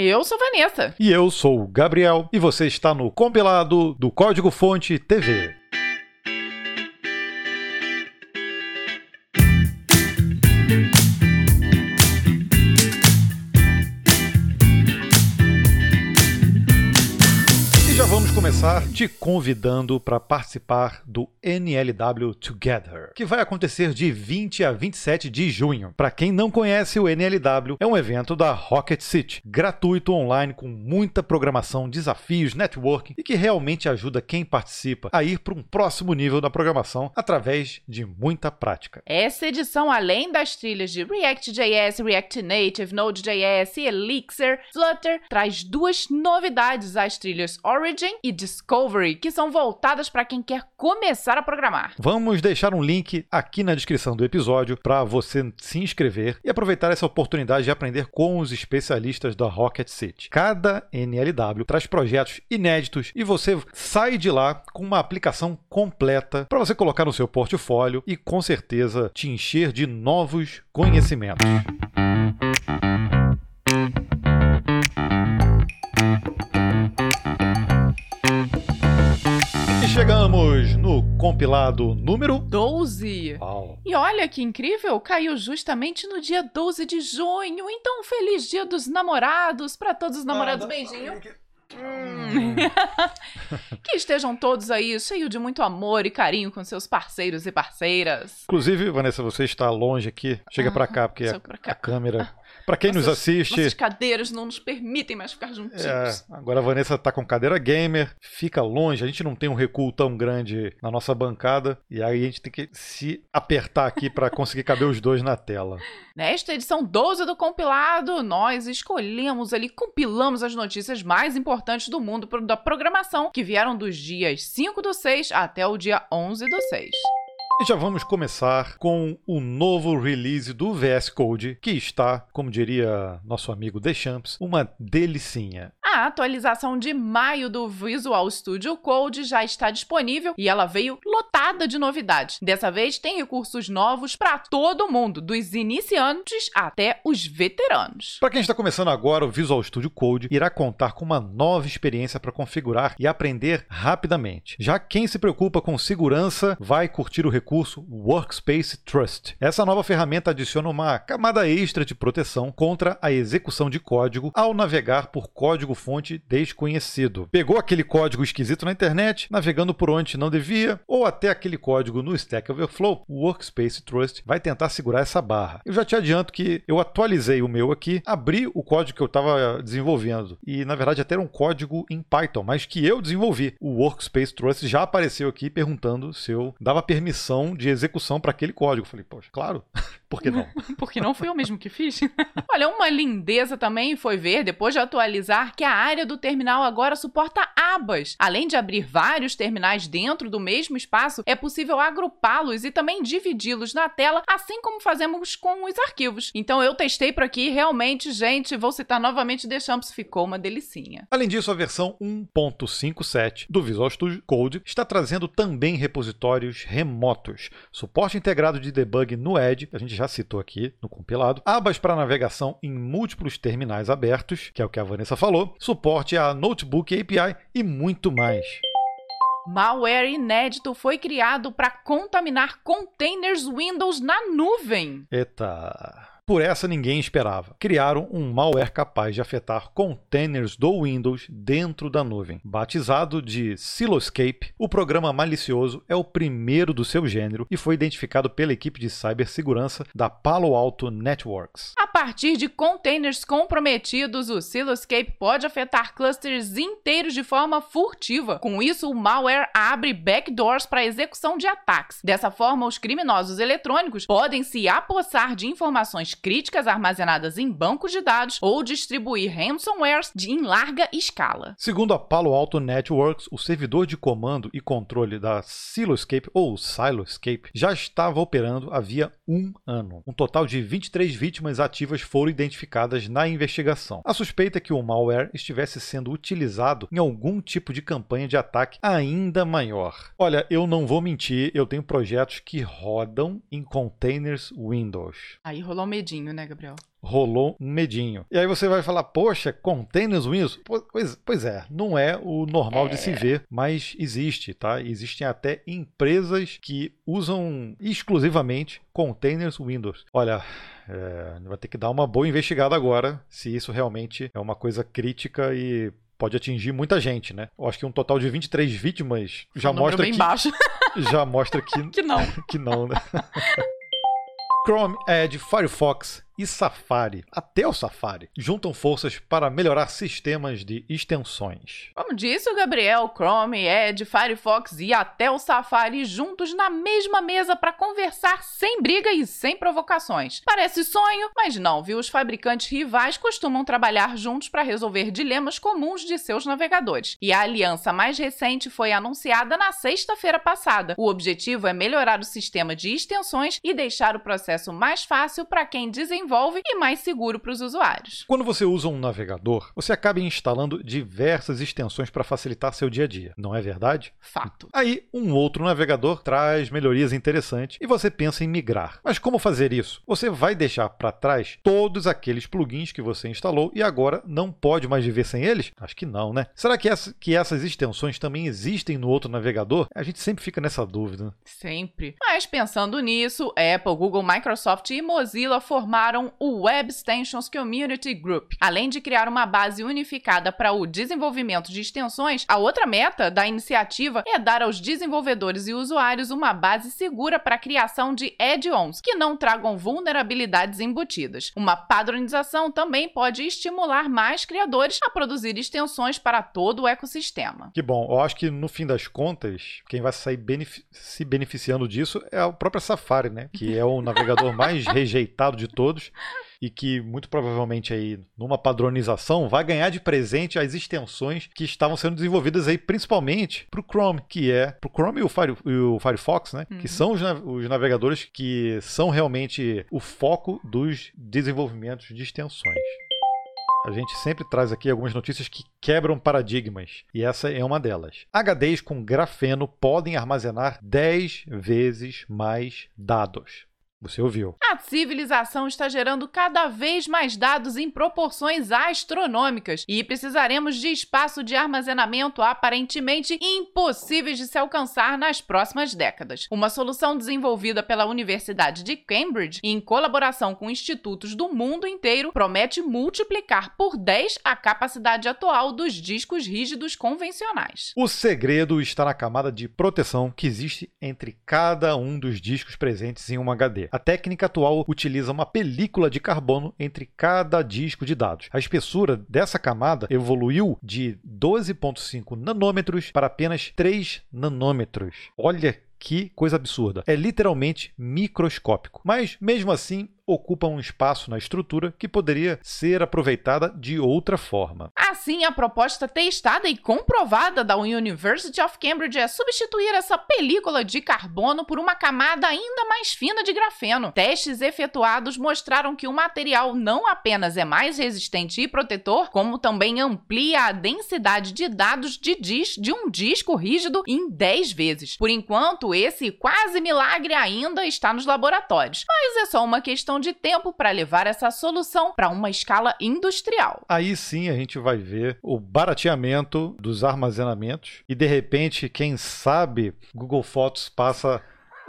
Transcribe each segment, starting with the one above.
Eu sou Vanessa. E eu sou o Gabriel. E você está no compilado do Código Fonte TV. Te convidando para participar do NLW Together, que vai acontecer de 20 a 27 de junho. Para quem não conhece, o NLW é um evento da Rocket City, gratuito online com muita programação, desafios, networking e que realmente ajuda quem participa a ir para um próximo nível da programação através de muita prática. Essa edição, além das trilhas de React.js, React Native, Node.js e Elixir, Flutter traz duas novidades às trilhas Origin e Discovery, que são voltadas para quem quer começar a programar. Vamos deixar um link aqui na descrição do episódio para você se inscrever e aproveitar essa oportunidade de aprender com os especialistas da Rocket City. Cada NLW traz projetos inéditos e você sai de lá com uma aplicação completa para você colocar no seu portfólio e com certeza te encher de novos conhecimentos. Compilado número 12. Uau. E olha que incrível, caiu justamente no dia 12 de junho. Então, feliz dia dos namorados para todos os namorados. Ah, Beijinho. Hum. que estejam todos aí cheios de muito amor e carinho com seus parceiros e parceiras. Inclusive, Vanessa, você está longe aqui. Chega ah, para cá, porque a, cá. a, câmera para quem nossas, nos assiste. Nossas cadeiras não nos permitem mais ficar juntinhos. É, agora a Vanessa tá com cadeira gamer, fica longe, a gente não tem um recuo tão grande na nossa bancada, e aí a gente tem que se apertar aqui para conseguir caber os dois na tela. Nesta edição 12 do compilado, nós escolhemos ali, compilamos as notícias mais importantes do mundo da programação, que vieram dos dias 5 do 6 até o dia 11 do 6. E já vamos começar com o novo release do VS Code, que está, como diria nosso amigo Deschamps, uma delicinha. A atualização de maio do Visual Studio Code já está disponível e ela veio lotada de novidades. Dessa vez tem recursos novos para todo mundo, dos iniciantes até os veteranos. Para quem está começando agora, o Visual Studio Code irá contar com uma nova experiência para configurar e aprender rapidamente. Já quem se preocupa com segurança vai curtir o recurso Workspace Trust. Essa nova ferramenta adiciona uma camada extra de proteção contra a execução de código ao navegar por código-fonte desconhecido. Pegou aquele código esquisito na internet, navegando por onde não devia, ou até aquele código no Stack Overflow, o Workspace Trust vai tentar segurar essa barra. Eu já te adianto que eu atualizei o meu aqui, abri o código que eu estava desenvolvendo, e na verdade até era um código em Python, mas que eu desenvolvi. O Workspace Trust já apareceu aqui perguntando se eu dava permissão de execução para aquele código. falei, poxa, claro, por que não? Porque não fui eu mesmo que fiz. Olha, uma lindeza também foi ver, depois de atualizar, que a área do terminal agora suporta abas. Além de abrir vários terminais dentro do mesmo espaço, é possível agrupá-los e também dividi-los na tela, assim como fazemos com os arquivos. Então eu testei por aqui, realmente, gente, vou citar novamente The Champs, ficou uma delicinha. Além disso, a versão 1.57 do Visual Studio Code está trazendo também repositórios remotos suporte integrado de debug no Edge, a gente já citou aqui no compilado, abas para navegação em múltiplos terminais abertos, que é o que a Vanessa falou, suporte a Notebook API e muito mais. Malware inédito foi criado para contaminar containers Windows na nuvem. Eita. Por essa ninguém esperava. Criaram um malware capaz de afetar containers do Windows dentro da nuvem. Batizado de Siloscape, o programa malicioso é o primeiro do seu gênero e foi identificado pela equipe de cibersegurança da Palo Alto Networks. A partir de containers comprometidos, o Siloscape pode afetar clusters inteiros de forma furtiva. Com isso, o malware abre backdoors para execução de ataques. Dessa forma, os criminosos eletrônicos podem se apossar de informações críticas armazenadas em bancos de dados ou distribuir ransomwares em larga escala. Segundo a Palo Alto Networks, o servidor de comando e controle da Siloscape ou Siloscape já estava operando havia um ano. Um total de 23 vítimas ativas foram identificadas na investigação. A suspeita é que o malware estivesse sendo utilizado em algum tipo de campanha de ataque ainda maior. Olha, eu não vou mentir, eu tenho projetos que rodam em containers Windows. Aí rolou meio medinho, né, Gabriel? Rolou um medinho. E aí você vai falar, poxa, containers Windows? Pois, pois é, não é o normal é. de se é. ver, mas existe, tá? Existem até empresas que usam exclusivamente containers Windows. Olha, é, vai ter que dar uma boa investigada agora se isso realmente é uma coisa crítica e pode atingir muita gente, né? Eu acho que um total de 23 vítimas já mostra bem que baixo. já mostra que que não. que não, né? Chrome, Edge, Firefox e Safari, até o Safari, juntam forças para melhorar sistemas de extensões. Como disse o Gabriel, Chrome, Edge, Firefox e até o Safari juntos na mesma mesa para conversar sem briga e sem provocações. Parece sonho, mas não, viu? Os fabricantes rivais costumam trabalhar juntos para resolver dilemas comuns de seus navegadores. E a aliança mais recente foi anunciada na sexta-feira passada. O objetivo é melhorar o sistema de extensões e deixar o processo mais fácil para quem desenvolve desenvolve e mais seguro para os usuários. Quando você usa um navegador, você acaba instalando diversas extensões para facilitar seu dia a dia, não é verdade? Fato. Aí, um outro navegador traz melhorias interessantes e você pensa em migrar. Mas como fazer isso? Você vai deixar para trás todos aqueles plugins que você instalou e agora não pode mais viver sem eles? Acho que não, né? Será que, essa, que essas extensões também existem no outro navegador? A gente sempre fica nessa dúvida. Sempre. Mas pensando nisso, Apple, Google, Microsoft e Mozilla formaram criaram o Web Extensions Community Group. Além de criar uma base unificada para o desenvolvimento de extensões, a outra meta da iniciativa é dar aos desenvolvedores e usuários uma base segura para a criação de add-ons que não tragam vulnerabilidades embutidas. Uma padronização também pode estimular mais criadores a produzir extensões para todo o ecossistema. Que bom, eu acho que no fim das contas, quem vai sair se beneficiando disso é o próprio Safari, né? Que é o navegador mais rejeitado de todos e que muito provavelmente aí numa padronização vai ganhar de presente as extensões que estavam sendo desenvolvidas aí principalmente para o Chrome, que é para o Chrome e o, Fire, e o, Firefox, né? Uhum. Que são os, os navegadores que são realmente o foco dos desenvolvimentos de extensões. A gente sempre traz aqui algumas notícias que quebram paradigmas, e essa é uma delas. HDs com grafeno podem armazenar 10 vezes mais dados. Você ouviu. A civilização está gerando cada vez mais dados em proporções astronômicas e precisaremos de espaço de armazenamento aparentemente impossíveis de se alcançar nas próximas décadas. Uma solução desenvolvida pela Universidade de Cambridge, em colaboração com institutos do mundo inteiro, promete multiplicar por 10 a capacidade atual dos discos rígidos convencionais. O segredo está na camada de proteção que existe entre cada um dos discos presentes em um HD. A técnica atual utiliza uma película de carbono entre cada disco de dados. A espessura dessa camada evoluiu de 12,5 nanômetros para apenas 3 nanômetros. Olha que coisa absurda. É literalmente microscópico. Mas, mesmo assim, ocupa um espaço na estrutura que poderia ser aproveitada de outra forma. Assim, a proposta testada e comprovada da University of Cambridge é substituir essa película de carbono por uma camada ainda mais fina de grafeno. Testes efetuados mostraram que o material não apenas é mais resistente e protetor, como também amplia a densidade de dados de, dis de um disco rígido em 10 vezes. Por enquanto, esse quase milagre ainda está nos laboratórios, mas é só uma questão questão de tempo para levar essa solução para uma escala industrial. Aí sim a gente vai ver o barateamento dos armazenamentos e de repente, quem sabe, Google Fotos passa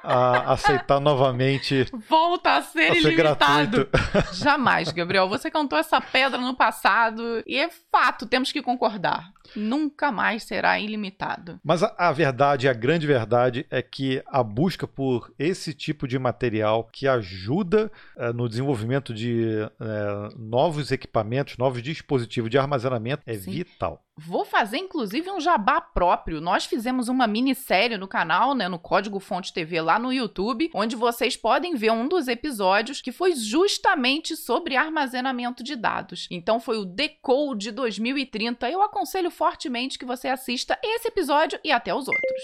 a aceitar novamente. Volta a ser, a ilimitado. Jamais, Gabriel. Você cantou essa pedra no passado e é fato, temos que concordar nunca mais será ilimitado. Mas a, a, verdade, a grande verdade, é que a busca por esse tipo de material que ajuda é, no desenvolvimento de é, novos equipamentos, novos dispositivos de armazenamento é Sim. vital. Vou fazer inclusive um jabá próprio. Nós fizemos uma minissérie no canal, né, no Código Fonte TV lá no YouTube, onde vocês podem ver um dos episódios que foi justamente sobre armazenamento de dados. Então foi o Decode 2030. Eu aconselho fortemente que você assista esse episódio e até os outros.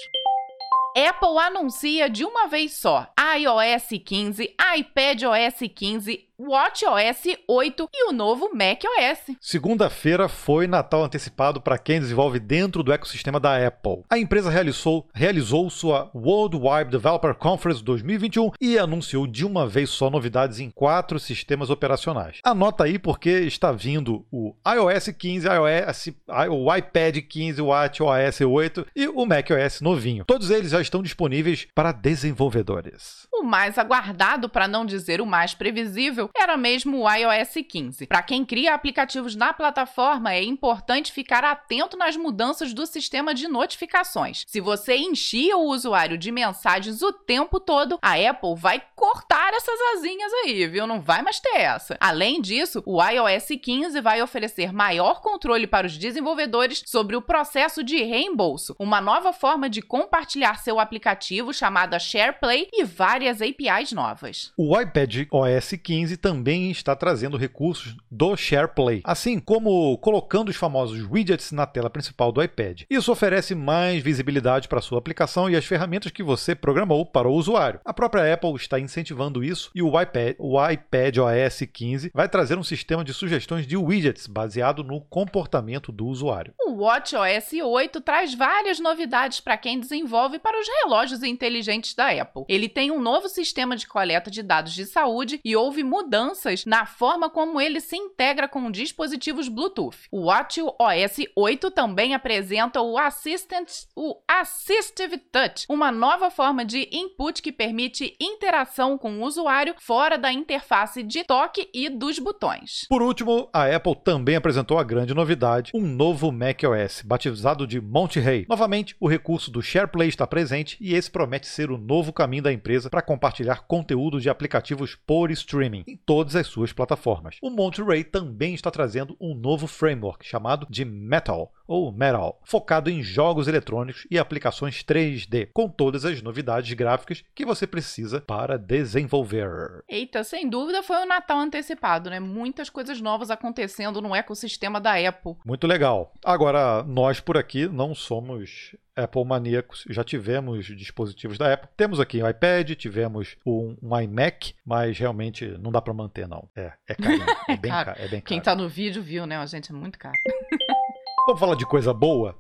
Apple anuncia de uma vez só iOS 15, iPadOS 15, WatchOS 8 e o novo macOS. Segunda-feira foi Natal antecipado para quem desenvolve dentro do ecossistema da Apple. A empresa realizou, realizou sua World Wide Developer Conference 2021 e anunciou de uma vez só novidades em quatro sistemas operacionais. Anota aí porque está vindo o iOS 15, iOS, o iPad 15, o WatchOS 8 e o macOS novinho. Todos eles já estão disponíveis para desenvolvedores. O mais aguardado, para não dizer o mais previsível, era mesmo o iOS 15. Para quem cria aplicativos na plataforma, é importante ficar atento nas mudanças do sistema de notificações. Se você enchia o usuário de mensagens o tempo todo, a Apple vai cortar essas asinhas aí, viu? Não vai mais ter essa. Além disso, o iOS 15 vai oferecer maior controle para os desenvolvedores sobre o processo de reembolso, uma nova forma de compartilhar seu aplicativo chamada SharePlay e várias APIs novas. O iPad OS 15 também está trazendo recursos do SharePlay, assim como colocando os famosos widgets na tela principal do iPad. Isso oferece mais visibilidade para sua aplicação e as ferramentas que você programou para o usuário. A própria Apple está incentivando isso e o iPad, o iPad OS 15 vai trazer um sistema de sugestões de widgets baseado no comportamento do usuário. O WatchOS 8 traz várias novidades para quem desenvolve para os relógios inteligentes da Apple. Ele tem um novo sistema de coleta de dados de saúde e houve mudanças na forma como ele se integra com dispositivos Bluetooth. O WatchOS 8 também apresenta o Assistant, o Assistive Touch, uma nova forma de input que permite interação com o usuário fora da interface de toque e dos botões. Por último, a Apple também apresentou a grande novidade, um novo macOS, batizado de Monterey. Novamente, o recurso do SharePlay está presente e esse promete ser o novo caminho da empresa para compartilhar conteúdo de aplicativos por streaming em todas as suas plataformas. O Monterey também está trazendo um novo framework chamado de Metal, ou Metal, focado em jogos eletrônicos e aplicações 3D, com todas as novidades gráficas que você precisa para desenvolver. Eita, sem dúvida foi o Natal antecipado, né? Muitas coisas novas acontecendo no ecossistema da Apple. Muito legal. Agora, nós por aqui não somos Apple maníacos, já tivemos dispositivos da Apple. Temos aqui o iPad, tivemos um, um iMac, mas realmente não dá para manter, não. É, é caro. É bem caro. É bem caro. Quem tá no vídeo viu, né? A gente é muito caro. Vamos falar de coisa boa?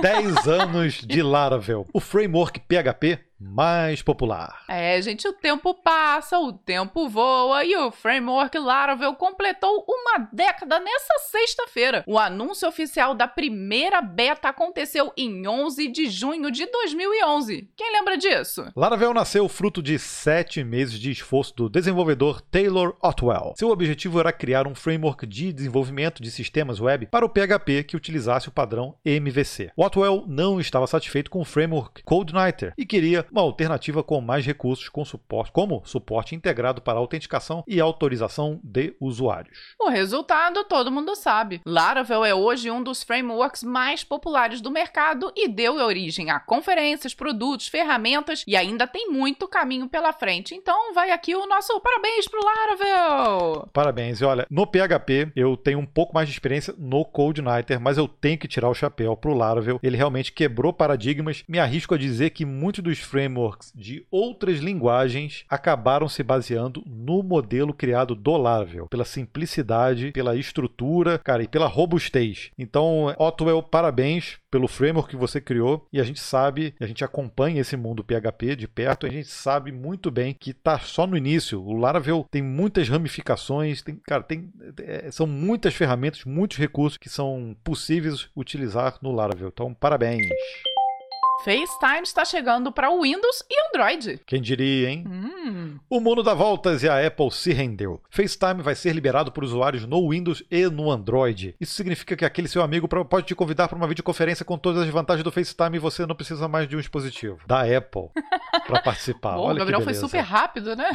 10 anos de Laravel. O framework PHP mais popular. É, gente, o tempo passa, o tempo voa e o framework Laravel completou uma década nessa sexta-feira. O anúncio oficial da primeira beta aconteceu em 11 de junho de 2011. Quem lembra disso? Laravel nasceu fruto de sete meses de esforço do desenvolvedor Taylor Otwell. Seu objetivo era criar um framework de desenvolvimento de sistemas web para o PHP que utilizasse o padrão MVC. Otwell não estava satisfeito com o framework CodeNighter e queria uma alternativa com mais recursos com suporte, como suporte integrado para autenticação e autorização de usuários. O resultado todo mundo sabe. Laravel é hoje um dos frameworks mais populares do mercado e deu origem a conferências, produtos, ferramentas e ainda tem muito caminho pela frente. Então vai aqui o nosso parabéns pro Laravel! Parabéns. E olha, no PHP eu tenho um pouco mais de experiência no CodeNighter, mas eu tenho que tirar o chapéu pro Laravel. Ele realmente quebrou paradigmas. Me arrisco a dizer que muitos dos frameworks frameworks de outras linguagens acabaram se baseando no modelo criado do Laravel, pela simplicidade, pela estrutura, cara, e pela robustez. Então, Otwell, parabéns pelo framework que você criou e a gente sabe, a gente acompanha esse mundo PHP de perto, a gente sabe muito bem que está só no início. O Laravel tem muitas ramificações, tem, cara, tem, é, são muitas ferramentas, muitos recursos que são possíveis utilizar no Laravel. Então, parabéns. FaceTime está chegando para Windows e Android. Quem diria, hein? Hum. O mundo dá voltas e a Apple se rendeu. FaceTime vai ser liberado por usuários no Windows e no Android. Isso significa que aquele seu amigo pode te convidar para uma videoconferência com todas as vantagens do FaceTime e você não precisa mais de um dispositivo da Apple para participar. Bom, Olha o Gabriel foi super rápido, né?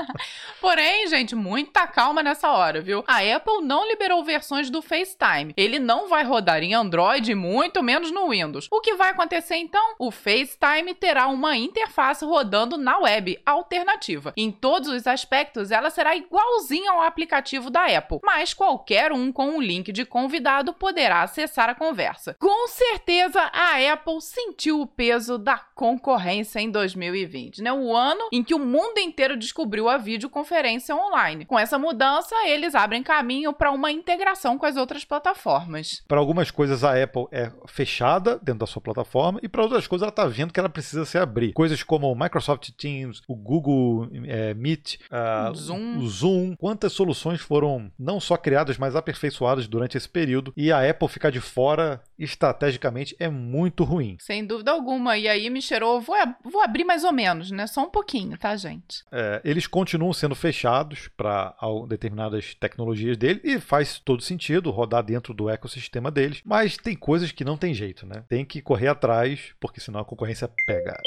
Porém, gente, muita calma nessa hora, viu? A Apple não liberou versões do FaceTime. Ele não vai rodar em Android, muito menos no Windows. O que vai acontecer então, o FaceTime terá uma interface rodando na web alternativa. Em todos os aspectos, ela será igualzinha ao aplicativo da Apple, mas qualquer um com um link de convidado poderá acessar a conversa. Com certeza, a Apple sentiu o peso da concorrência em 2020, né? O ano em que o mundo inteiro descobriu a videoconferência online. Com essa mudança, eles abrem caminho para uma integração com as outras plataformas. Para algumas coisas a Apple é fechada dentro da sua plataforma e para outras coisas ela está vendo que ela precisa se abrir. Coisas como o Microsoft Teams, o Google é, Meet, uh, Zoom. o Zoom. Quantas soluções foram não só criadas, mas aperfeiçoadas durante esse período e a Apple ficar de fora estrategicamente é muito ruim. Sem dúvida alguma. E aí me cheirou, vou, vou abrir mais ou menos, né? Só um pouquinho, tá, gente? É, eles continuam sendo fechados para determinadas tecnologias dele e faz todo sentido rodar dentro do ecossistema deles, mas tem coisas que não tem jeito, né? Tem que correr atrás, porque senão a concorrência pega.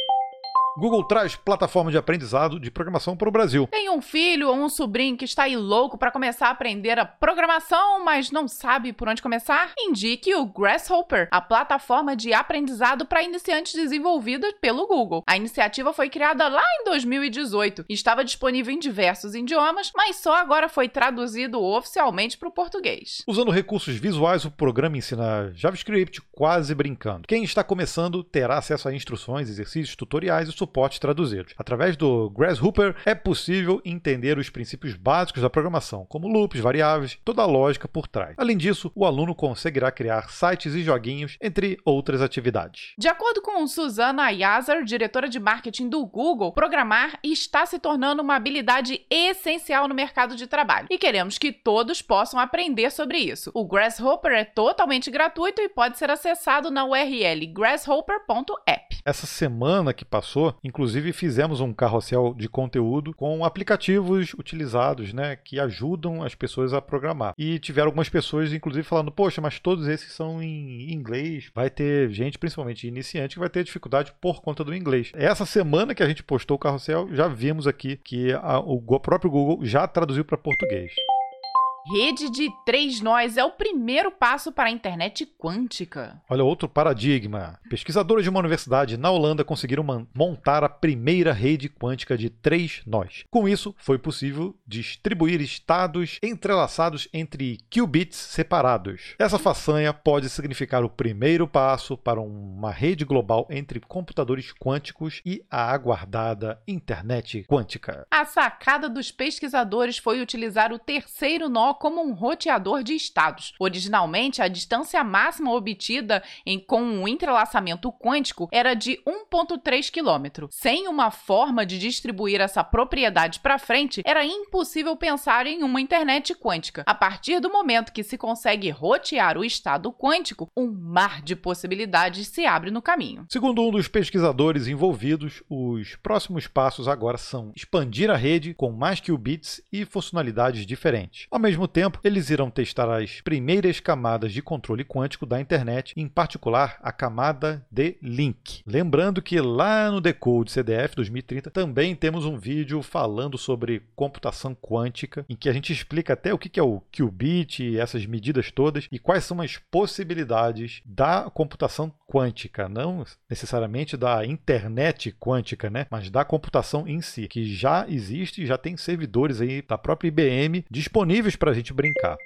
Google traz plataforma de aprendizado de programação para o Brasil. Tem um filho ou um sobrinho que está aí louco para começar a aprender a programação, mas não sabe por onde começar? Indique o Grasshopper, a plataforma de aprendizado para iniciantes desenvolvida pelo Google. A iniciativa foi criada lá em 2018 e estava disponível em diversos idiomas, mas só agora foi traduzido oficialmente para o português. Usando recursos visuais, o programa ensina JavaScript quase brincando. Quem está começando terá acesso a instruções, exercícios, tutoriais e suporte traduzidos. Através do Grasshopper é possível entender os princípios básicos da programação, como loops, variáveis, toda a lógica por trás. Além disso, o aluno conseguirá criar sites e joguinhos, entre outras atividades. De acordo com Susana Yazar, diretora de marketing do Google, programar está se tornando uma habilidade essencial no mercado de trabalho e queremos que todos possam aprender sobre isso. O Grasshopper é totalmente gratuito e pode ser acessado na URL grasshopper.app. Essa semana que passou, inclusive fizemos um carrossel de conteúdo com aplicativos utilizados, né, que ajudam as pessoas a programar. E tiveram algumas pessoas, inclusive, falando: Poxa, mas todos esses são em inglês. Vai ter gente, principalmente iniciante, que vai ter dificuldade por conta do inglês. Essa semana que a gente postou o carrossel, já vimos aqui que a, o próprio Google já traduziu para português. Rede de três nós é o primeiro passo para a internet quântica. Olha outro paradigma. Pesquisadores de uma universidade na Holanda conseguiram montar a primeira rede quântica de três nós. Com isso, foi possível distribuir estados entrelaçados entre qubits separados. Essa façanha pode significar o primeiro passo para uma rede global entre computadores quânticos e a aguardada internet quântica. A sacada dos pesquisadores foi utilizar o terceiro nó como um roteador de estados. Originalmente, a distância máxima obtida em, com um entrelaçamento quântico era de 1,3 km. Sem uma forma de distribuir essa propriedade para frente, era impossível pensar em uma internet quântica. A partir do momento que se consegue rotear o estado quântico, um mar de possibilidades se abre no caminho. Segundo um dos pesquisadores envolvidos, os próximos passos agora são expandir a rede com mais qubits e funcionalidades diferentes. Ao mesmo tempo, eles irão testar as primeiras camadas de controle quântico da internet, em particular a camada de link. Lembrando que lá no Decode CDF 2030 também temos um vídeo falando sobre computação quântica, em que a gente explica até o que é o qubit e essas medidas todas e quais são as possibilidades da computação quântica, não necessariamente da internet quântica, né? mas da computação em si, que já existe, já tem servidores aí da própria IBM disponíveis para gente brincar.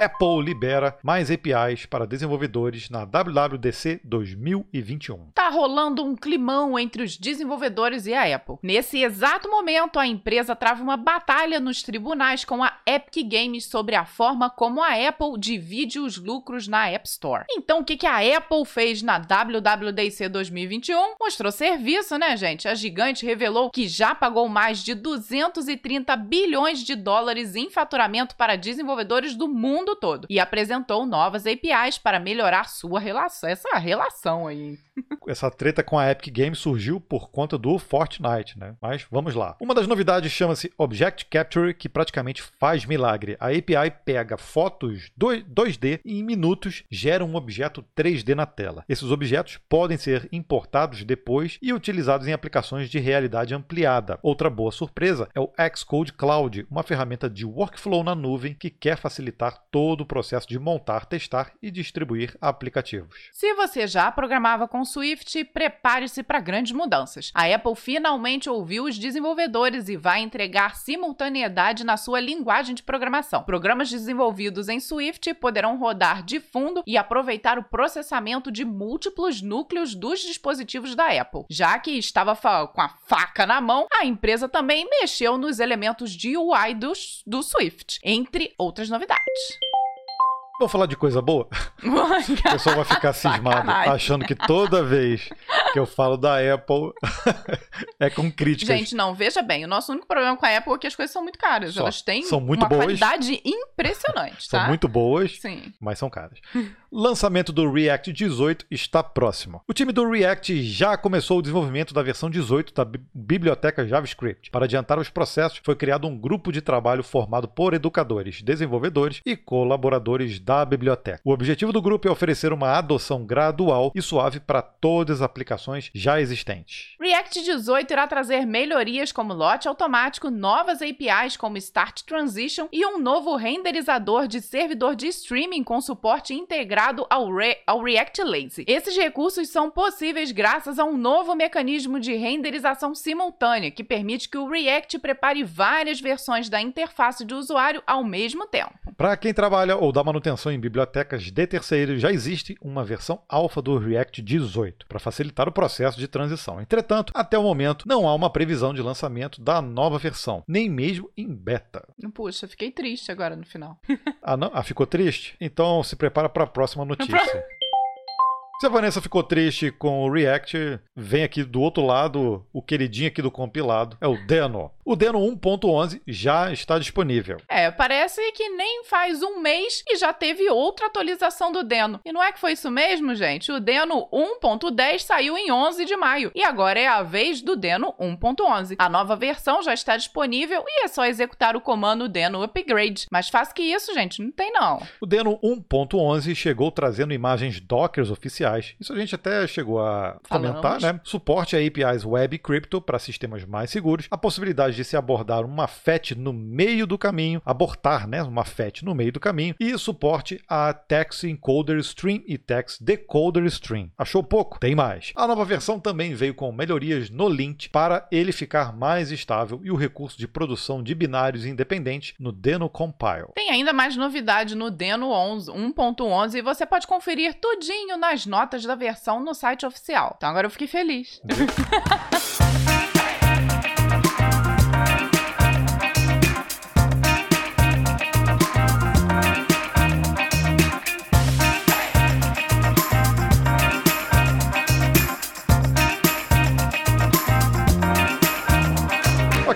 Apple libera mais APIs para desenvolvedores na WWDC 2021. Tá rolando um climão entre os desenvolvedores e a Apple. Nesse exato momento, a empresa trava uma batalha nos tribunais com a Epic Games sobre a forma como a Apple divide os lucros na App Store. Então, o que, a Apple fez na WWDC 2021? Mostrou serviço, né, gente? A gigante revelou que já pagou mais de 230 bilhões de dólares em faturamento para desenvolvedores do mundo mundo todo e apresentou novas APIs para melhorar sua relação, essa relação aí. Essa treta com a Epic Games surgiu por conta do Fortnite, né? Mas vamos lá. Uma das novidades chama-se Object Capture, que praticamente faz milagre. A API pega fotos 2D e em minutos gera um objeto 3D na tela. Esses objetos podem ser importados depois e utilizados em aplicações de realidade ampliada. Outra boa surpresa é o Xcode Cloud, uma ferramenta de workflow na nuvem que quer facilitar todo todo o processo de montar, testar e distribuir aplicativos. Se você já programava com Swift, prepare-se para grandes mudanças. A Apple finalmente ouviu os desenvolvedores e vai entregar simultaneidade na sua linguagem de programação. Programas desenvolvidos em Swift poderão rodar de fundo e aproveitar o processamento de múltiplos núcleos dos dispositivos da Apple. Já que estava com a faca na mão, a empresa também mexeu nos elementos de UI do, do Swift, entre outras novidades. Vamos falar de coisa boa? o pessoal vai ficar cismado, achando que toda vez que eu falo da Apple é com críticas. Gente, não, veja bem, o nosso único problema com a Apple é que as coisas são muito caras. Só, Elas têm são muito uma boas, qualidade impressionante, tá? São muito boas, Sim. mas são caras. Lançamento do React 18 está próximo. O time do React já começou o desenvolvimento da versão 18 da biblioteca JavaScript. Para adiantar os processos, foi criado um grupo de trabalho formado por educadores, desenvolvedores e colaboradores da biblioteca. O objetivo do grupo é oferecer uma adoção gradual e suave para todas as aplicações já existentes. React 18 irá trazer melhorias como lote automático, novas APIs como Start Transition e um novo renderizador de servidor de streaming com suporte integrado integrado ao, Re ao React Lazy. Esses recursos são possíveis graças a um novo mecanismo de renderização simultânea que permite que o React prepare várias versões da interface do usuário ao mesmo tempo. Para quem trabalha ou dá manutenção em bibliotecas de terceiros, já existe uma versão alfa do React 18 para facilitar o processo de transição. Entretanto, até o momento não há uma previsão de lançamento da nova versão, nem mesmo em beta. Puxa, fiquei triste agora no final. ah, não? Ah, ficou triste? Então se prepara para a próxima próxima notícia. Se a Vanessa ficou triste com o React, vem aqui do outro lado o queridinho aqui do compilado, é o Deno. O Deno 1.11 já está disponível. É, parece que nem faz um mês e já teve outra atualização do Deno. E não é que foi isso mesmo, gente? O Deno 1.10 saiu em 11 de maio e agora é a vez do Deno 1.11. A nova versão já está disponível e é só executar o comando Deno Upgrade. Mais fácil que isso, gente, não tem não. O Deno 1.11 chegou trazendo imagens Dockers oficiais. Isso a gente até chegou a Falamos. comentar, né? Suporte a APIs Web Crypto para sistemas mais seguros, a possibilidade de se abordar uma FET no meio do caminho, abortar né, uma FET no meio do caminho, e suporte a Text Encoder Stream e Text Decoder Stream. Achou pouco? Tem mais. A nova versão também veio com melhorias no lint para ele ficar mais estável e o recurso de produção de binários independentes no Deno Compile. Tem ainda mais novidade no Deno 1.11 e você pode conferir tudinho nas notas da versão no site oficial. Então agora eu fiquei feliz.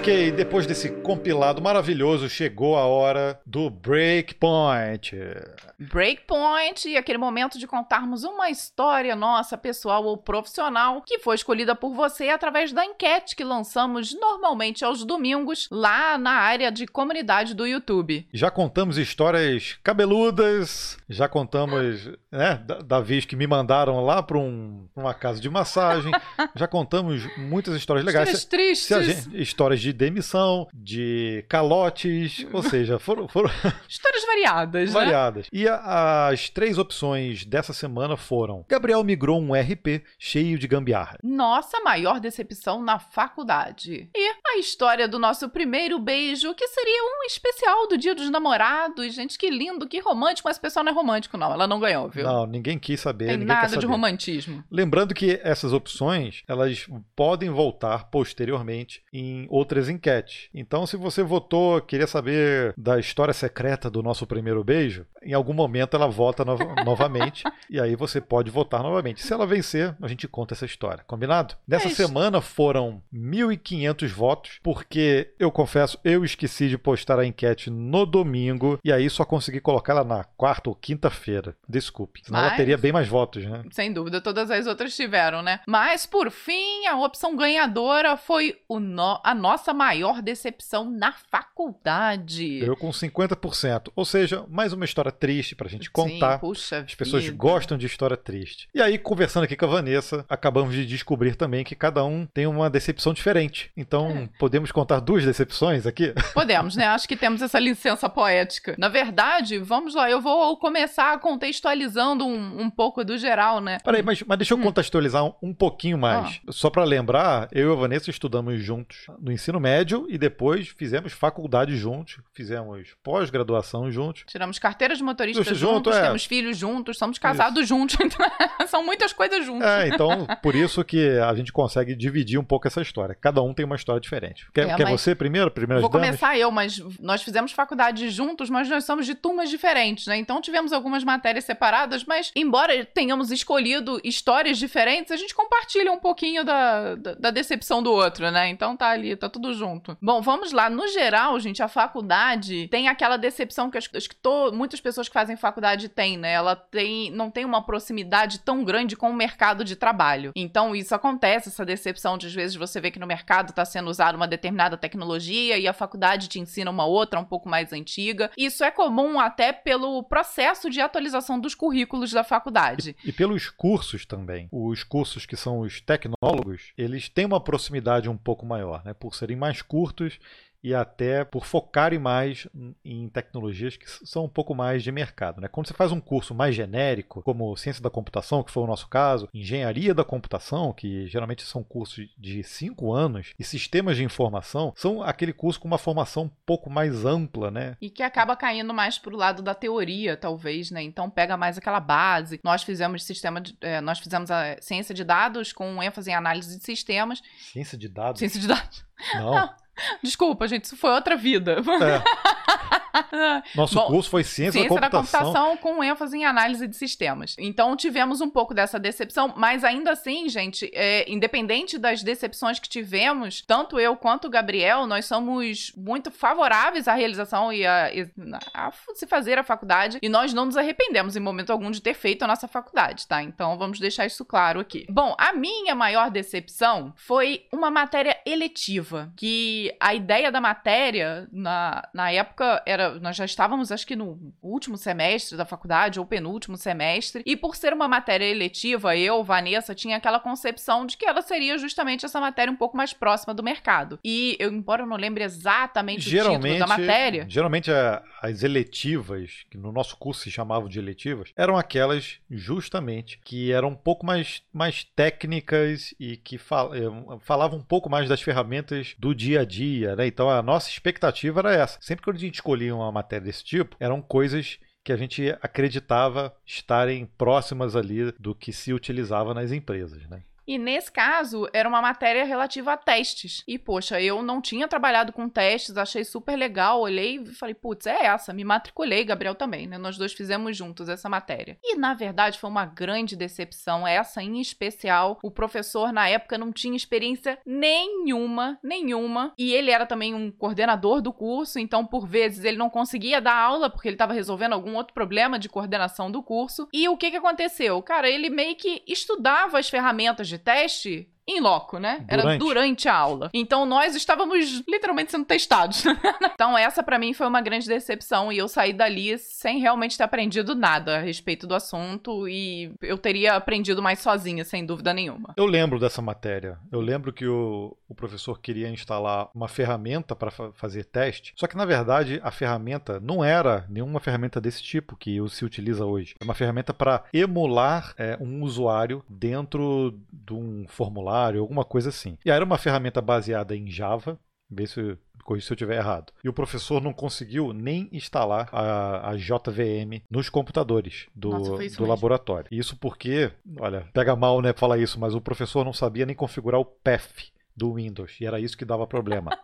Ok, depois desse compilado maravilhoso, chegou a hora do Breakpoint. Breakpoint e aquele momento de contarmos uma história nossa, pessoal ou profissional, que foi escolhida por você através da enquete que lançamos normalmente aos domingos lá na área de comunidade do YouTube. Já contamos histórias cabeludas, já contamos, né, da, da vez que me mandaram lá para um, uma casa de massagem, já contamos muitas histórias legais. Histórias tristes. Se gente, histórias de demissão, de calotes, ou seja, foram. foram... Histórias variadas, né? Variadas. E a, as três opções dessa semana foram: Gabriel migrou um RP cheio de gambiarra. Nossa maior decepção na faculdade. E a história do nosso primeiro beijo, que seria um especial do Dia dos Namorados. Gente, que lindo, que romântico, mas o pessoal não é romântico, não. Ela não ganhou, viu? Não, ninguém quis saber. Tem nada de romantismo. Lembrando que essas opções, elas podem voltar posteriormente em outras várias enquetes. Então, se você votou, queria saber da história secreta do nosso primeiro beijo, em algum momento ela vota no novamente e aí você pode votar novamente. Se ela vencer, a gente conta essa história. Combinado? Nessa é semana foram 1.500 votos, porque eu confesso, eu esqueci de postar a enquete no domingo e aí só consegui colocar ela na quarta ou quinta-feira. Desculpe. Senão Mas... ela teria bem mais votos, né? Sem dúvida, todas as outras tiveram, né? Mas por fim, a opção ganhadora foi o no... a nossa maior decepção na faculdade. Eu com 50%. Ou seja, mais uma história triste pra gente contar. Sim, puxa As pessoas vida. gostam de história triste. E aí, conversando aqui com a Vanessa, acabamos de descobrir também que cada um tem uma decepção diferente. Então, é. Podemos contar duas decepções aqui? Podemos, né? Acho que temos essa licença poética. Na verdade, vamos lá, eu vou começar contextualizando um, um pouco do geral, né? Peraí, mas, mas deixa eu hum. contextualizar um, um pouquinho mais. Ah. Só para lembrar, eu e a Vanessa estudamos juntos no ensino médio e depois fizemos faculdade juntos, fizemos pós-graduação juntos. Tiramos carteira de motorista juntos, junto, é. temos filhos juntos, somos casados isso. juntos. Então, são muitas coisas juntos. É, então, por isso que a gente consegue dividir um pouco essa história. Cada um tem uma história diferente. Quer, é, quer você primeiro? Primeiro Vou damas? começar eu, mas nós fizemos faculdade juntos, mas nós somos de turmas diferentes, né? Então tivemos algumas matérias separadas, mas embora tenhamos escolhido histórias diferentes, a gente compartilha um pouquinho da, da, da decepção do outro, né? Então tá ali, tá tudo junto. Bom, vamos lá. No geral, gente, a faculdade tem aquela decepção que acho, acho que muitas pessoas que fazem faculdade têm, né? Ela tem, não tem uma proximidade tão grande com o mercado de trabalho. Então isso acontece, essa decepção de às vezes você vê que no mercado está sendo usada uma determinada tecnologia e a faculdade te ensina uma outra um pouco mais antiga. Isso é comum até pelo processo de atualização dos currículos da faculdade. E, e pelos cursos também. Os cursos que são os tecnólogos, eles têm uma proximidade um pouco maior, né? Por serem mais curtos e até por focarem mais em tecnologias que são um pouco mais de mercado. Né? Quando você faz um curso mais genérico, como ciência da computação, que foi o nosso caso, engenharia da computação, que geralmente são cursos de cinco anos, e sistemas de informação, são aquele curso com uma formação um pouco mais ampla, né? E que acaba caindo mais para o lado da teoria, talvez, né? Então pega mais aquela base. Nós fizemos sistema de, é, nós fizemos a ciência de dados com ênfase em análise de sistemas. Ciência de dados? Ciência de dados. Não. Não. Desculpa, gente, isso foi outra vida. É. Nosso Bom, curso foi ciência, ciência da, computação. da computação com ênfase em análise de sistemas. Então tivemos um pouco dessa decepção, mas ainda assim, gente, é, independente das decepções que tivemos, tanto eu quanto o Gabriel, nós somos muito favoráveis à realização e a, a, a se fazer a faculdade e nós não nos arrependemos em momento algum de ter feito a nossa faculdade, tá? Então vamos deixar isso claro aqui. Bom, a minha maior decepção foi uma matéria eletiva, que a ideia da matéria na, na época era, nós já estávamos, acho que no último semestre da faculdade, ou penúltimo semestre, e por ser uma matéria eletiva, eu, Vanessa, tinha aquela concepção de que ela seria justamente essa matéria um pouco mais próxima do mercado. E eu, embora eu não lembre exatamente geralmente, o título da matéria. Geralmente as eletivas, que no nosso curso se chamavam de eletivas, eram aquelas justamente que eram um pouco mais, mais técnicas e que fal, eh, falavam um pouco mais das ferramentas do dia a dia, né? Então a nossa expectativa era essa. Sempre que a gente escolhia uma matéria desse tipo, eram coisas que a gente acreditava estarem próximas ali do que se utilizava nas empresas, né? E nesse caso, era uma matéria relativa a testes. E, poxa, eu não tinha trabalhado com testes, achei super legal, olhei e falei, putz, é essa, me matriculei, Gabriel também, né? Nós dois fizemos juntos essa matéria. E, na verdade, foi uma grande decepção, essa em especial. O professor, na época, não tinha experiência nenhuma, nenhuma. E ele era também um coordenador do curso, então, por vezes, ele não conseguia dar aula porque ele estava resolvendo algum outro problema de coordenação do curso. E o que que aconteceu? Cara, ele meio que estudava as ferramentas de teste em loco, né? Durante. Era durante a aula. Então nós estávamos literalmente sendo testados. então essa para mim foi uma grande decepção e eu saí dali sem realmente ter aprendido nada a respeito do assunto e eu teria aprendido mais sozinha, sem dúvida nenhuma. Eu lembro dessa matéria. Eu lembro que o, o professor queria instalar uma ferramenta para fa fazer teste, só que na verdade a ferramenta não era nenhuma ferramenta desse tipo que se utiliza hoje. É uma ferramenta para emular é, um usuário dentro de um formulário alguma coisa assim. E aí era uma ferramenta baseada em Java, vê se corrija se eu estiver errado. E o professor não conseguiu nem instalar a, a JVM nos computadores do, Nossa, do laboratório. Isso porque, olha, pega mal, né, falar isso, mas o professor não sabia nem configurar o PEF do Windows. E era isso que dava problema.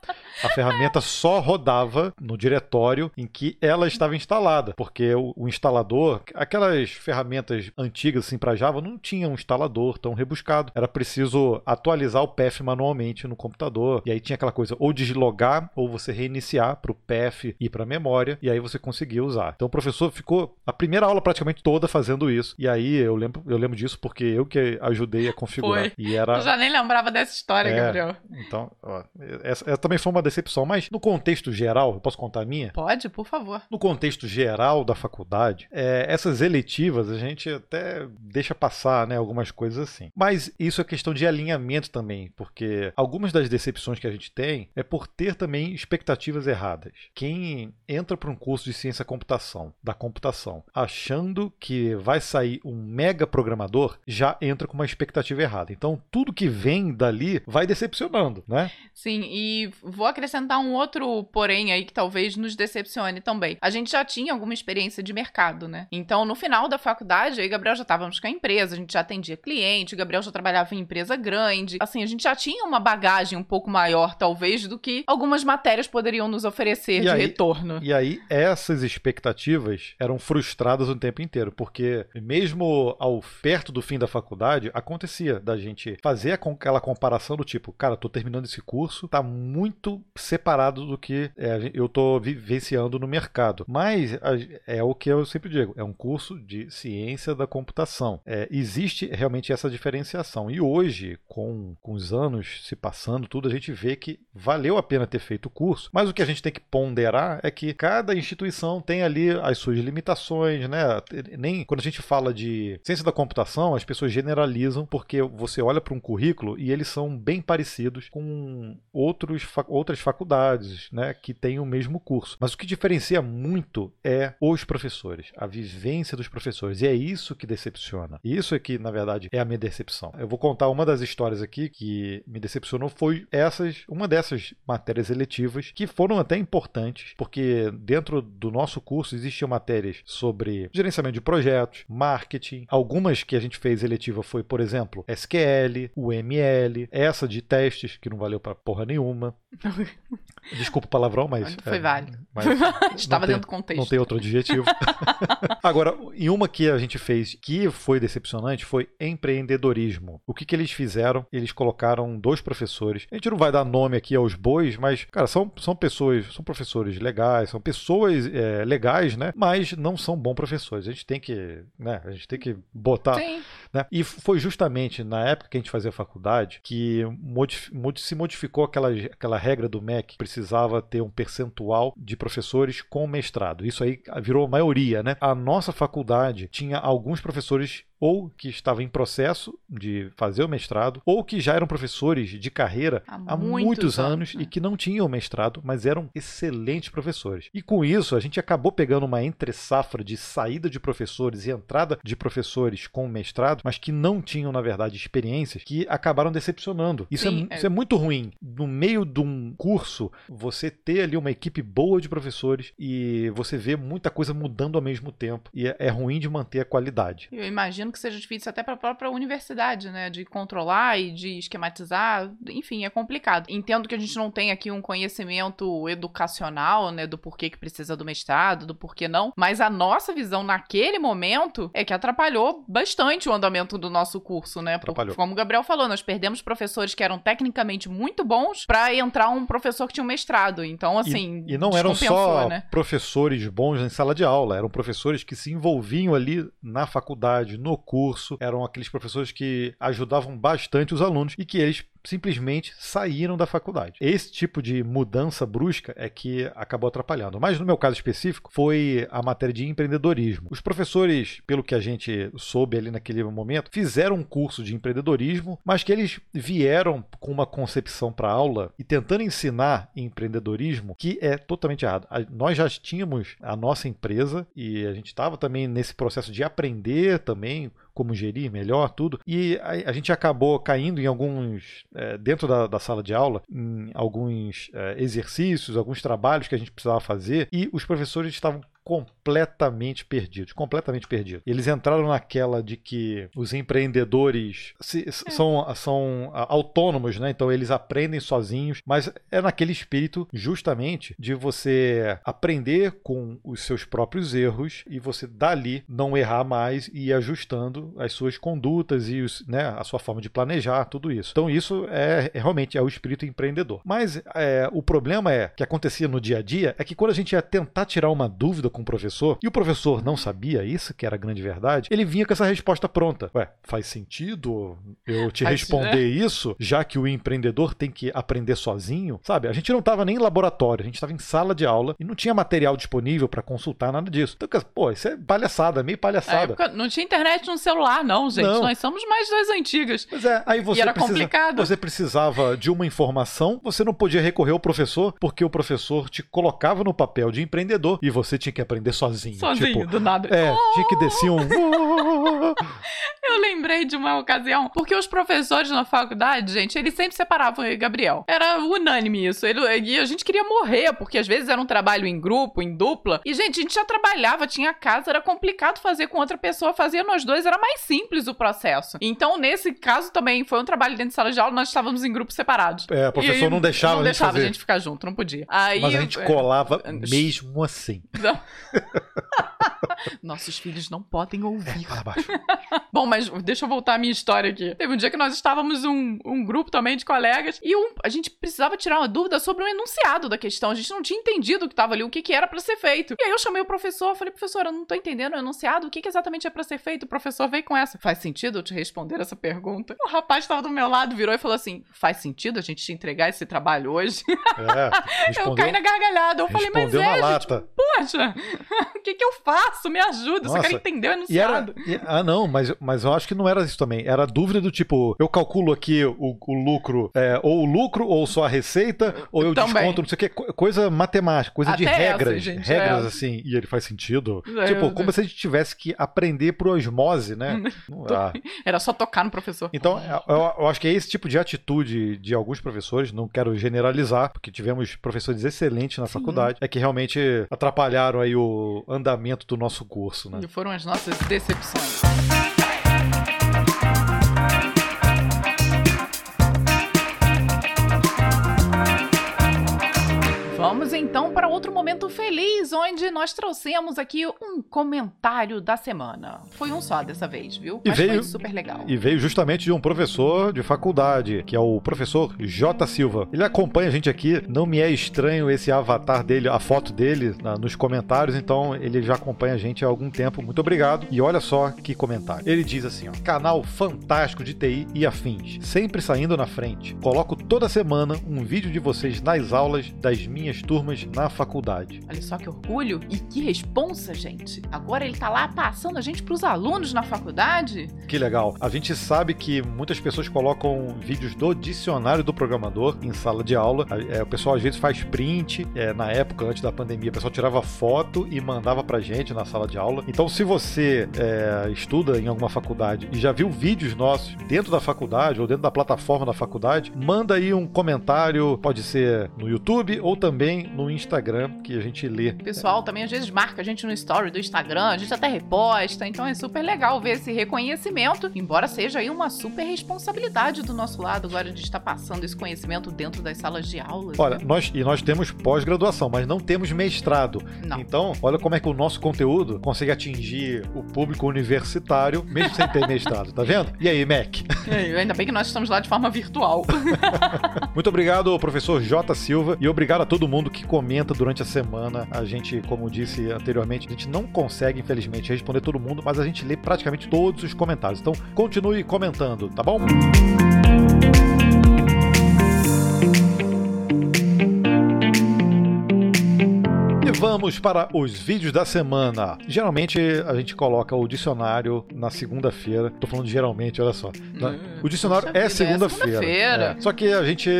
A ferramenta só rodava no diretório em que ela estava instalada, porque o, o instalador, aquelas ferramentas antigas assim para Java não tinha um instalador tão rebuscado. Era preciso atualizar o PF manualmente no computador. E aí tinha aquela coisa ou deslogar ou você reiniciar para o PF ir para a memória e aí você conseguia usar. Então o professor ficou a primeira aula praticamente toda fazendo isso. E aí eu lembro, eu lembro disso porque eu que ajudei a configurar. Foi. E era Eu já nem lembrava dessa história, é, Gabriel. Então, ó, essa, essa, também foi uma decepção, mas no contexto geral, eu posso contar a minha? Pode, por favor. No contexto geral da faculdade, é, essas eletivas a gente até deixa passar, né, algumas coisas assim. Mas isso é questão de alinhamento também, porque algumas das decepções que a gente tem é por ter também expectativas erradas. Quem entra para um curso de ciência computação, da computação, achando que vai sair um mega programador, já entra com uma expectativa errada. Então, tudo que vem dali vai decepcionando, né? Sim, e vou acrescentar um outro porém aí que talvez nos decepcione também. A gente já tinha alguma experiência de mercado, né? Então, no final da faculdade, aí Gabriel já estávamos com a empresa, a gente já atendia cliente, Gabriel já trabalhava em empresa grande. Assim, a gente já tinha uma bagagem um pouco maior, talvez, do que algumas matérias poderiam nos oferecer E de aí- retorno. E aí, essas expectativas eram frustradas o tempo inteiro, porque mesmo ao perto do fim da faculdade, acontecia da gente fazer aquela comparação do tipo, cara, tô terminando esse curso, tá muito separado do que é, eu tô vivenciando no mercado. Mas é o que eu sempre digo, é um curso de ciência da computação. É, existe realmente essa diferenciação. E hoje, com, com os anos se passando, tudo, a gente vê que valeu a pena ter feito o curso, mas o que a gente tem que ponderar é que cada instituição tem ali as suas limitações, né? Nem quando a gente fala de ciência da computação, as pessoas generalizam porque você olha para um currículo e eles são bem parecidos com outros, outras faculdades, né? Que têm o mesmo curso. Mas o que diferencia muito é os professores, a vivência dos professores. E é isso que decepciona. E Isso é que, na verdade, é a minha decepção. Eu vou contar uma das histórias aqui que me decepcionou foi essas, uma dessas matérias eletivas que foram até importantes, porque dentro do nosso curso existiam matérias sobre gerenciamento de projetos, marketing. Algumas que a gente fez eletiva foi, por exemplo, SQL, UML, essa de testes que não valeu pra porra nenhuma. Desculpa o palavrão, mas Foi é, válido. mas Estava tem- dentro do contexto. não tem outro adjetivo. Agora, em uma que a gente fez que foi decepcionante foi empreendedorismo. O que, que eles fizeram? Eles colocaram dois professores. A gente não vai dar nome aqui aos bois, mas, cara, são, são pessoas, são professores legais, são pessoas é, legais, né? Mas não são bons professores. A gente tem que, né? A gente tem que botar Sim. Né? E foi justamente na época que a gente fazia faculdade que modif- modi- se modificou aquela, aquela regra do MEC, precisava ter um percentual de professores com mestrado. Isso aí virou maioria, né? A nossa faculdade tinha alguns professores ou que estavam em processo de fazer o mestrado, ou que já eram professores de carreira Há há muitos muitos anos, anos né? e que não tinham mestrado, mas eram excelentes professores. E com isso, a gente acabou pegando uma entre-safra de saída de professores e entrada de professores com mestrado, mas que não tinham, na verdade, experiências que acabaram decepcionando. Isso, é, Sim, mu- é. isso é muito ruim. No meio de um curso, você ter ali uma equipe boa de professores e você vê muita coisa mudando ao mesmo tempo. E é, é ruim de manter a qualidade. Eu imagino que seja difícil até para a própria universidade, né? De controlar e de esquematizar. Enfim, é complicado. Entendo que a gente não tem aqui um conhecimento educacional, né? Do porquê que precisa do mestrado, do porquê não. Mas a nossa visão naquele momento é que atrapalhou bastante o andamento do nosso curso, né? Porque, Atrapalhou. como o Gabriel falou, nós perdemos professores que eram tecnicamente muito bons para entrar um professor que tinha um mestrado. Então, assim. E não eram só né? professores bons em sala de aula, eram professores que se envolviam ali na faculdade, no curso, eram aqueles professores que ajudavam bastante os alunos e que eles simplesmente saíram da faculdade. Esse tipo de mudança brusca é que acabou atrapalhando. Mas no meu caso específico, foi a matéria de empreendedorismo. Os professores, pelo que a gente soube ali naquele momento, fizeram um curso de empreendedorismo, mas que eles vieram com uma concepção para aula e tentando ensinar empreendedorismo que é totalmente errado. Nós já tínhamos a nossa empresa e a gente estava também nesse processo de aprender também como gerir melhor tudo. E a, a gente acabou caindo em alguns, eh, dentro da, da sala de aula, em alguns eh, exercícios, alguns trabalhos que a gente precisava fazer, e os professores estavam completamente perdidos, completamente perdidos. Eles entraram naquela de que os empreendedores se- são, são ah, autônomos, né? Então eles aprendem sozinhos, mas é naquele espírito justamente de você aprender com os seus próprios erros e você dali não errar mais e ir ajustando as suas condutas e os, né, a sua forma de planejar, tudo isso. Então isso é, é realmente é o espírito empreendedor. Mas é, o problema é que acontecia no dia a dia é que quando a gente ia tentar tirar uma dúvida com com o professor e o professor não sabia isso, que era a grande verdade, ele vinha com essa resposta pronta. Ué, faz sentido eu te responder né? isso, já que o empreendedor tem que aprender sozinho? Sabe? A gente não estava nem em laboratório, a gente estava em sala de aula e não tinha material disponível para consultar nada disso. Então, pô, isso é palhaçada, meio palhaçada. não tinha internet no celular, não, gente. Não. Nós somos mais das antigas. Pois é, aí você, era precisa- complicado. você precisava de uma informação, você não podia recorrer ao professor, porque o professor te colocava no papel de empreendedor e você tinha que aprender sozinho. Sozinho, Tipo, do nada. é, tinha que descer um. Eu lembrei de uma ocasião, porque os professores na faculdade, gente, eles sempre separavam eu e Gabriel. Era unânime isso. Ele, e a gente queria morrer, porque às vezes era um trabalho em grupo, em dupla. E, gente, a gente já trabalhava, tinha casa, era complicado fazer com outra pessoa, fazia nós dois, era mais simples o processo. Então, nesse caso também, foi um trabalho dentro de sala de aula, nós estávamos em grupos separados. É, o professor E não deixava não a gente deixava fazer. a gente ficar junto, não podia. Aí, Mas a gente é, colava é, mesmo assim. não. Nossos filhos não podem ouvir. Fala abaixo. Bom, mas deixa eu voltar à minha história aqui. Teve um dia que nós estávamos um, um grupo também de colegas e um- a gente precisava tirar uma dúvida sobre o enunciado da questão. A gente não tinha entendido o que estava ali, o que, que era para ser feito. E aí eu chamei o professor, falei, professor, eu não tô entendendo o enunciado, o que, que exatamente é para ser feito? O professor veio com essa. Faz sentido eu te responder essa pergunta? O rapaz estava do meu lado, virou e falou assim: faz sentido a gente te entregar esse trabalho hoje? É, eu caí na gargalhada. Eu falei, mas é, gente, lata. poxa, o que, que eu faço? Me ajuda, eu só Nossa, quero entender o E era. enunciado. e- ah, não, mas, mas eu acho que não era isso também. Era dúvida do tipo, eu calculo aqui o, o lucro, é, ou o lucro, ou só a receita, ou eu Também. desconto, não sei o que. Coisa matemática, coisa de Até essa, regras. gente, regras é. assim. E ele faz sentido. É, tipo, como se a gente tivesse que aprender por osmose, né? Dá. Era só tocar no professor. Então, eu, eu acho que é esse tipo de atitude de alguns professores, não quero generalizar, porque tivemos professores excelentes na Sim. faculdade, é que realmente atrapalharam aí o andamento do nosso curso, né? E foram as nossas decepções. Vamos então para outro momento feliz, onde nós trouxemos aqui um comentário da semana. Foi um só dessa vez, viu? E Mas veio- foi super legal. E veio justamente de um professor de faculdade, que é o professor J. Silva. Ele acompanha a gente aqui, não me é estranho esse avatar dele, a foto dele na- nos comentários, então ele já acompanha a gente há algum tempo. Muito obrigado. E olha só que comentário. Ele diz assim, ó: "Canal fantástico de TI e afins, sempre saindo na frente. Coloco toda semana um vídeo de vocês nas aulas das minhas turmas na faculdade. Olha só que orgulho e que responsa, gente. Agora ele tá lá passando a gente pros alunos na faculdade. Que legal. A gente sabe que muitas pessoas colocam vídeos do dicionário do programador em sala de aula. É, o pessoal às vezes faz print. é, na época, antes da pandemia, o pessoal tirava foto e mandava pra gente na sala de aula. Então, se você é, estuda em alguma faculdade e já viu vídeos nossos dentro da faculdade ou dentro da plataforma da faculdade, manda aí um comentário. Pode ser no YouTube ou também no Instagram, que a gente lê. O pessoal também às vezes marca a gente no story do Instagram, a gente até reposta, então é super legal ver esse reconhecimento, embora seja aí uma super responsabilidade do nosso lado agora de estar passando esse conhecimento dentro das salas de aula. Olha, né? nós, e nós temos pós-graduação, mas não temos mestrado. Não. Então, olha como é que o nosso conteúdo consegue atingir o público universitário, mesmo sem ter mestrado, tá vendo? E aí, Mac? É, Ainda bem que nós estamos lá de forma virtual. Muito obrigado, professor J. Silva, e obrigado a todo mundo que comenta durante a semana. A gente, como disse anteriormente, a gente não consegue, infelizmente, responder todo mundo, mas a gente lê praticamente todos os comentários. Então, continue comentando, tá bom? E vamos para os vídeos da semana. Geralmente a gente coloca o dicionário na segunda-feira. Tô falando geralmente, olha só. Na- O dicionário é é segunda-feira. segunda-feira. É. Só que a gente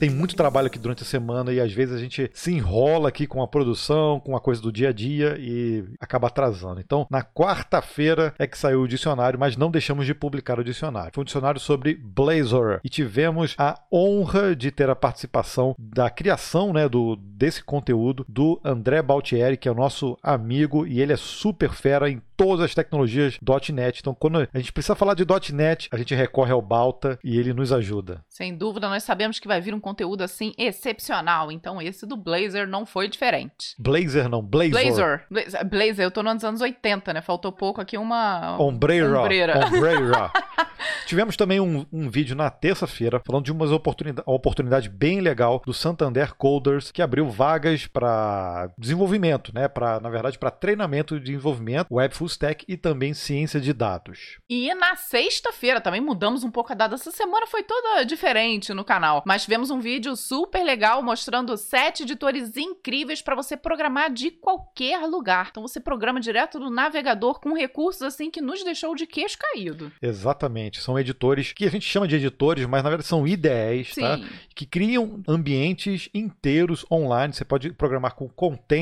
tem muito trabalho aqui durante a semana e às vezes a gente se enrola aqui com a produção, com a coisa do dia a dia e acaba atrasando. Então, na quarta-feira é que saiu o dicionário, mas não deixamos de publicar o dicionário. Foi um dicionário sobre Blazor e tivemos a honra de ter a participação da criação, né, do desse conteúdo do André Baltieri, que é o nosso amigo e ele é super fera em todas as tecnologias .NET. Então, quando a gente precisa falar de .NET, a gente recorre ao Balta e ele nos ajuda. Sem dúvida, nós sabemos que vai vir um conteúdo assim excepcional, então esse do Blazer não foi diferente. Blazer não, Blazor. Blazer. Blazer, Blazer, eu tô nos anos 80, né? Faltou pouco aqui uma. Ombreira. Ombreira. Ombreira. Tivemos também um, um vídeo na terça-feira falando de uma oportunidade, uma oportunidade bem legal do Santander Coders, que abriu vagas para desenvolvimento, né? Para, na verdade, para treinamento de desenvolvimento, web full stack e também ciência de dados. E na sexta-feira também mudamos um pouco a data. Essa semana foi toda diferente no canal, mas tivemos um vídeo super legal mostrando sete editores incríveis para você programar de qualquer lugar. Então você programa direto do navegador com recursos assim que nos deixou de queixo caído. Exatamente. São editores que a gente chama de editores, mas na verdade são IDEs, tá? Que criam ambientes inteiros online. Você pode programar com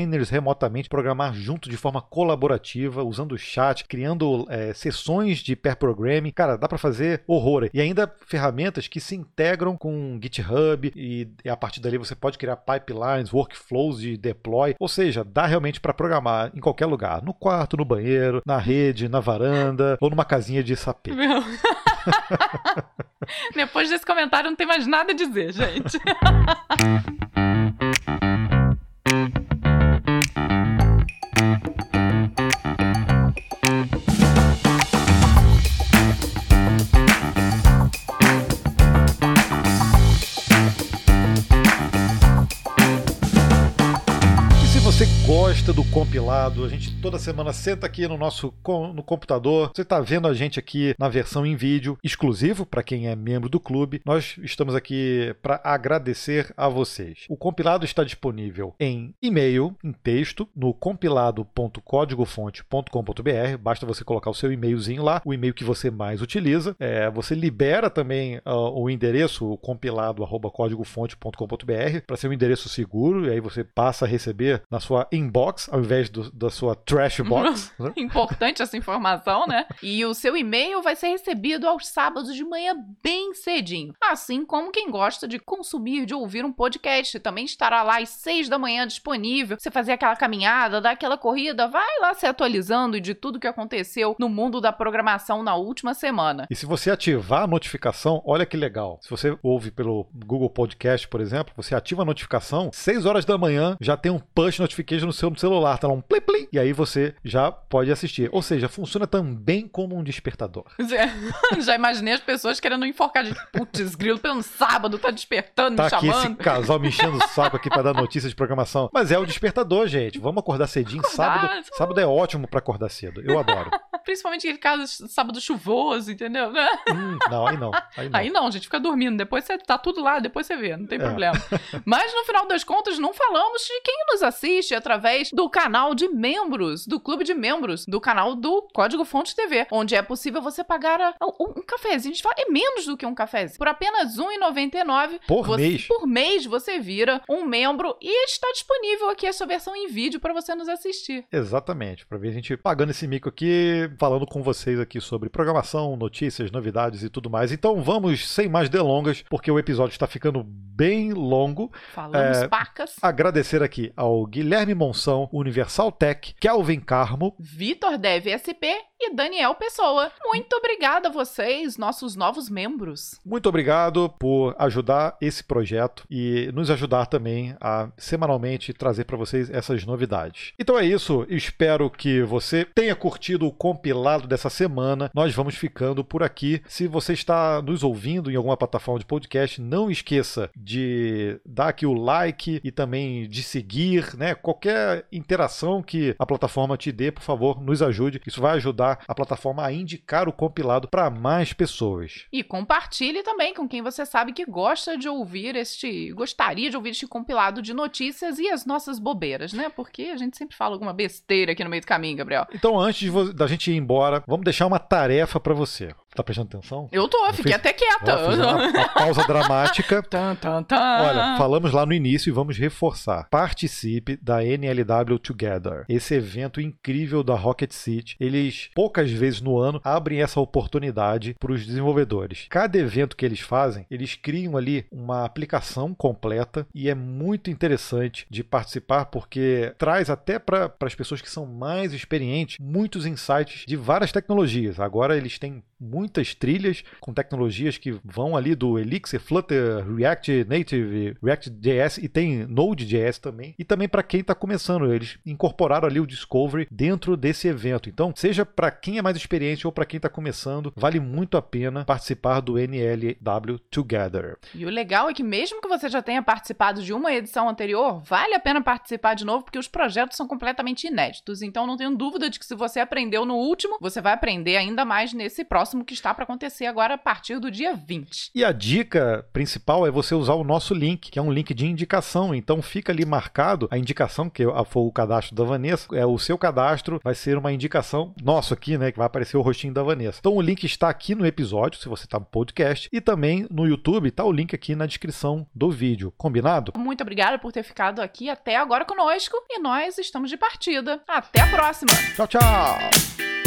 containers remotamente, programar junto de forma colaborativa, usando o chat, criando é, sessões de pair programming. Cara, dá para fazer horror. E ainda ferramentas que se integram com GitHub e, e a partir dali você pode criar pipelines, workflows de deploy. Ou seja, dá realmente para programar em qualquer lugar, no quarto, no banheiro, na rede, na varanda ou numa casinha de sapê. Meu. Depois desse comentário não tem mais nada a dizer, gente. compilado, a gente toda semana senta aqui no nosso no computador. Você está vendo a gente aqui na versão em vídeo, exclusivo para quem é membro do clube. Nós estamos aqui para agradecer a vocês. O compilado está disponível em e-mail, em texto, no compilado.códigofonte.com.br. Basta você colocar o seu e-mailzinho lá, o e-mail que você mais utiliza. É, você libera também uh, o endereço compilado@códigofonte.com.br para ser um endereço seguro e aí você passa a receber na sua inbox ao invés do, da sua trash box. né? Importante essa informação, né? E o seu e-mail vai ser recebido aos sábados de manhã bem cedinho. Assim como quem gosta de consumir, de ouvir um podcast, também estará lá às seis da manhã disponível. Você fazer aquela caminhada, dar aquela corrida, vai lá se atualizando de tudo que aconteceu no mundo da programação na última semana. E se você ativar a notificação, olha que legal. Se você ouve pelo Google Podcast, por exemplo, você ativa a notificação, seis horas da manhã já tem um push notification no seu celular, tá lá um plim plim, e aí você já pode assistir. Ou seja, funciona também como um despertador. já imaginei as pessoas querendo enforcar de putz, grilo pelo sábado, tá despertando, tá me chamando. aqui esse casal me enchendo o saco aqui para dar notícias de programação. Mas é o despertador, gente. Vamos acordar cedinho. Acordar, sábado, só... sábado é ótimo para acordar cedo. Eu adoro. Principalmente aquele caso sábado chuvoso, entendeu? Hum, não, aí não, aí não. Aí não, gente, fica dormindo. Depois você tá tudo lá, depois você vê, não tem é. problema. Mas no final das contas, não falamos de quem nos assiste através do canal de membros, do clube de membros, do canal do Código Fonte TV, onde é possível você pagar a, um, um cafezinho. A gente fala, é menos do que um cafezinho. Por apenas R$1,99 por você, mês. Por mês você vira um membro e está disponível aqui essa versão em vídeo para você nos assistir. Exatamente, para ver a gente pagando esse mico aqui, falando com vocês aqui sobre programação, notícias, novidades e tudo mais. Então vamos sem mais delongas, porque o episódio está ficando bem longo. Falamos é, pacas. Agradecer aqui ao Guilherme Monção, Universal Tech, Kelvin Carmo, Vitor Dev SP e Daniel Pessoa. Muito obrigada a vocês, nossos novos membros. Muito obrigado por ajudar esse projeto e nos ajudar também a semanalmente trazer para vocês essas novidades. Então é isso, espero que você tenha curtido o compilado dessa semana. Nós vamos ficando por aqui. Se você está nos ouvindo em alguma plataforma de podcast, não esqueça de dar aqui o like e também de seguir, né? Qualquer interação que a plataforma te dê, por favor, nos ajude. Isso vai ajudar a plataforma a indicar o compilado para mais pessoas. E compartilhe também com quem você sabe que gosta de ouvir este, gostaria de ouvir este compilado de notícias e as nossas bobeiras, né? Porque a gente sempre fala alguma besteira aqui no meio do caminho, Gabriel. Então, antes da gente ir embora, vamos deixar uma tarefa para você. Tá prestando atenção? Eu tô, eu fiquei fiz, até quieta. Ó, uma, uma, pausa dramática. tum, tum, tum. Olha, falamos lá no início e vamos reforçar. Participe da NLW Together. Esse evento incrível da Rocket City. Eles, poucas vezes no ano, abrem essa oportunidade para os desenvolvedores. Cada evento que eles fazem, eles criam ali uma aplicação completa e é muito interessante de participar porque traz até para as pessoas que são mais experientes muitos insights de várias tecnologias. Agora eles têm muitas trilhas com tecnologias que vão ali do Elixir, Flutter, React Native, React.js e tem Node.js também. E também para quem está começando, eles incorporaram ali o Discovery dentro desse evento. Então, seja para quem é mais experiente ou para quem está começando, vale muito a pena participar do NLW Together. E o legal é que mesmo que você já tenha participado de uma edição anterior, vale a pena participar de novo porque os projetos são completamente inéditos. Então, não tenho dúvida de que se você aprendeu no último, você vai aprender ainda mais nesse próximo que está para acontecer agora a partir do dia 20. E a dica principal é você usar o nosso link, que é um link de indicação. Então, fica ali marcado a indicação, que foi o cadastro da Vanessa, é o seu cadastro, vai ser uma indicação nosso aqui, né? Que vai aparecer o rostinho da Vanessa. Então, o link está aqui no episódio, se você está no podcast, e também no YouTube, tá o link aqui na descrição do vídeo. Combinado? Muito obrigada por ter ficado aqui até agora conosco e nós estamos de partida. Até a próxima! Tchau, tchau!